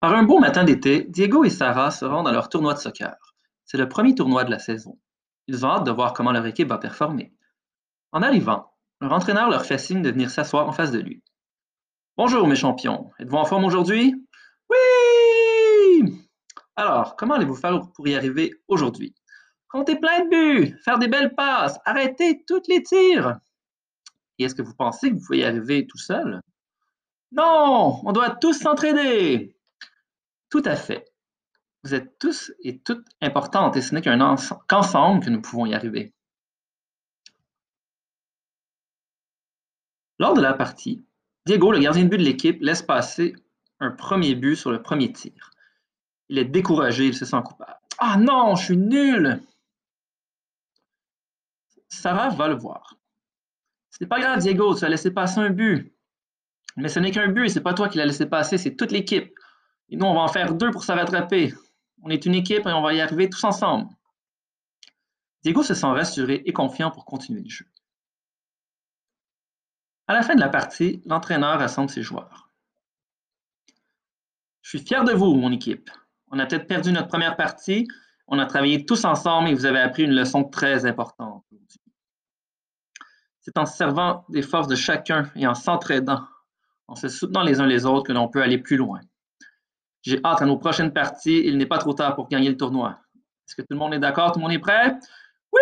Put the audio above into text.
Par un beau matin d'été, Diego et Sarah se rendent à leur tournoi de soccer. C'est le premier tournoi de la saison. Ils ont hâte de voir comment leur équipe va performer. En arrivant, leur entraîneur leur fait signe de venir s'asseoir en face de lui. Bonjour mes champions, êtes-vous en forme aujourd'hui? Oui! Alors, comment allez-vous faire pour y arriver aujourd'hui? Comptez plein de buts, faire des belles passes, arrêter toutes les tirs. Et est-ce que vous pensez que vous pouvez y arriver tout seul? Non, on doit tous s'entraider. Tout à fait. Vous êtes tous et toutes importantes et ce n'est qu'ensemble que nous pouvons y arriver. Lors de la partie, Diego, le gardien de but de l'équipe, laisse passer un premier but sur le premier tir. Il est découragé, il se sent coupable. Ah non, je suis nul! Sarah va le voir. Ce n'est pas grave, Diego, tu as laissé passer un but. Mais ce n'est qu'un but et ce n'est pas toi qui l'as laissé passer, c'est toute l'équipe. Et nous, on va en faire deux pour se rattraper. On est une équipe et on va y arriver tous ensemble. Diego se sent rassuré et confiant pour continuer le jeu. À la fin de la partie, l'entraîneur rassemble ses joueurs. Je suis fier de vous, mon équipe. On a peut-être perdu notre première partie. On a travaillé tous ensemble et vous avez appris une leçon très importante C'est en servant des forces de chacun et en s'entraidant, en se soutenant les uns les autres que l'on peut aller plus loin. J'ai hâte à nos prochaines parties. Il n'est pas trop tard pour gagner le tournoi. Est-ce que tout le monde est d'accord? Tout le monde est prêt? Oui!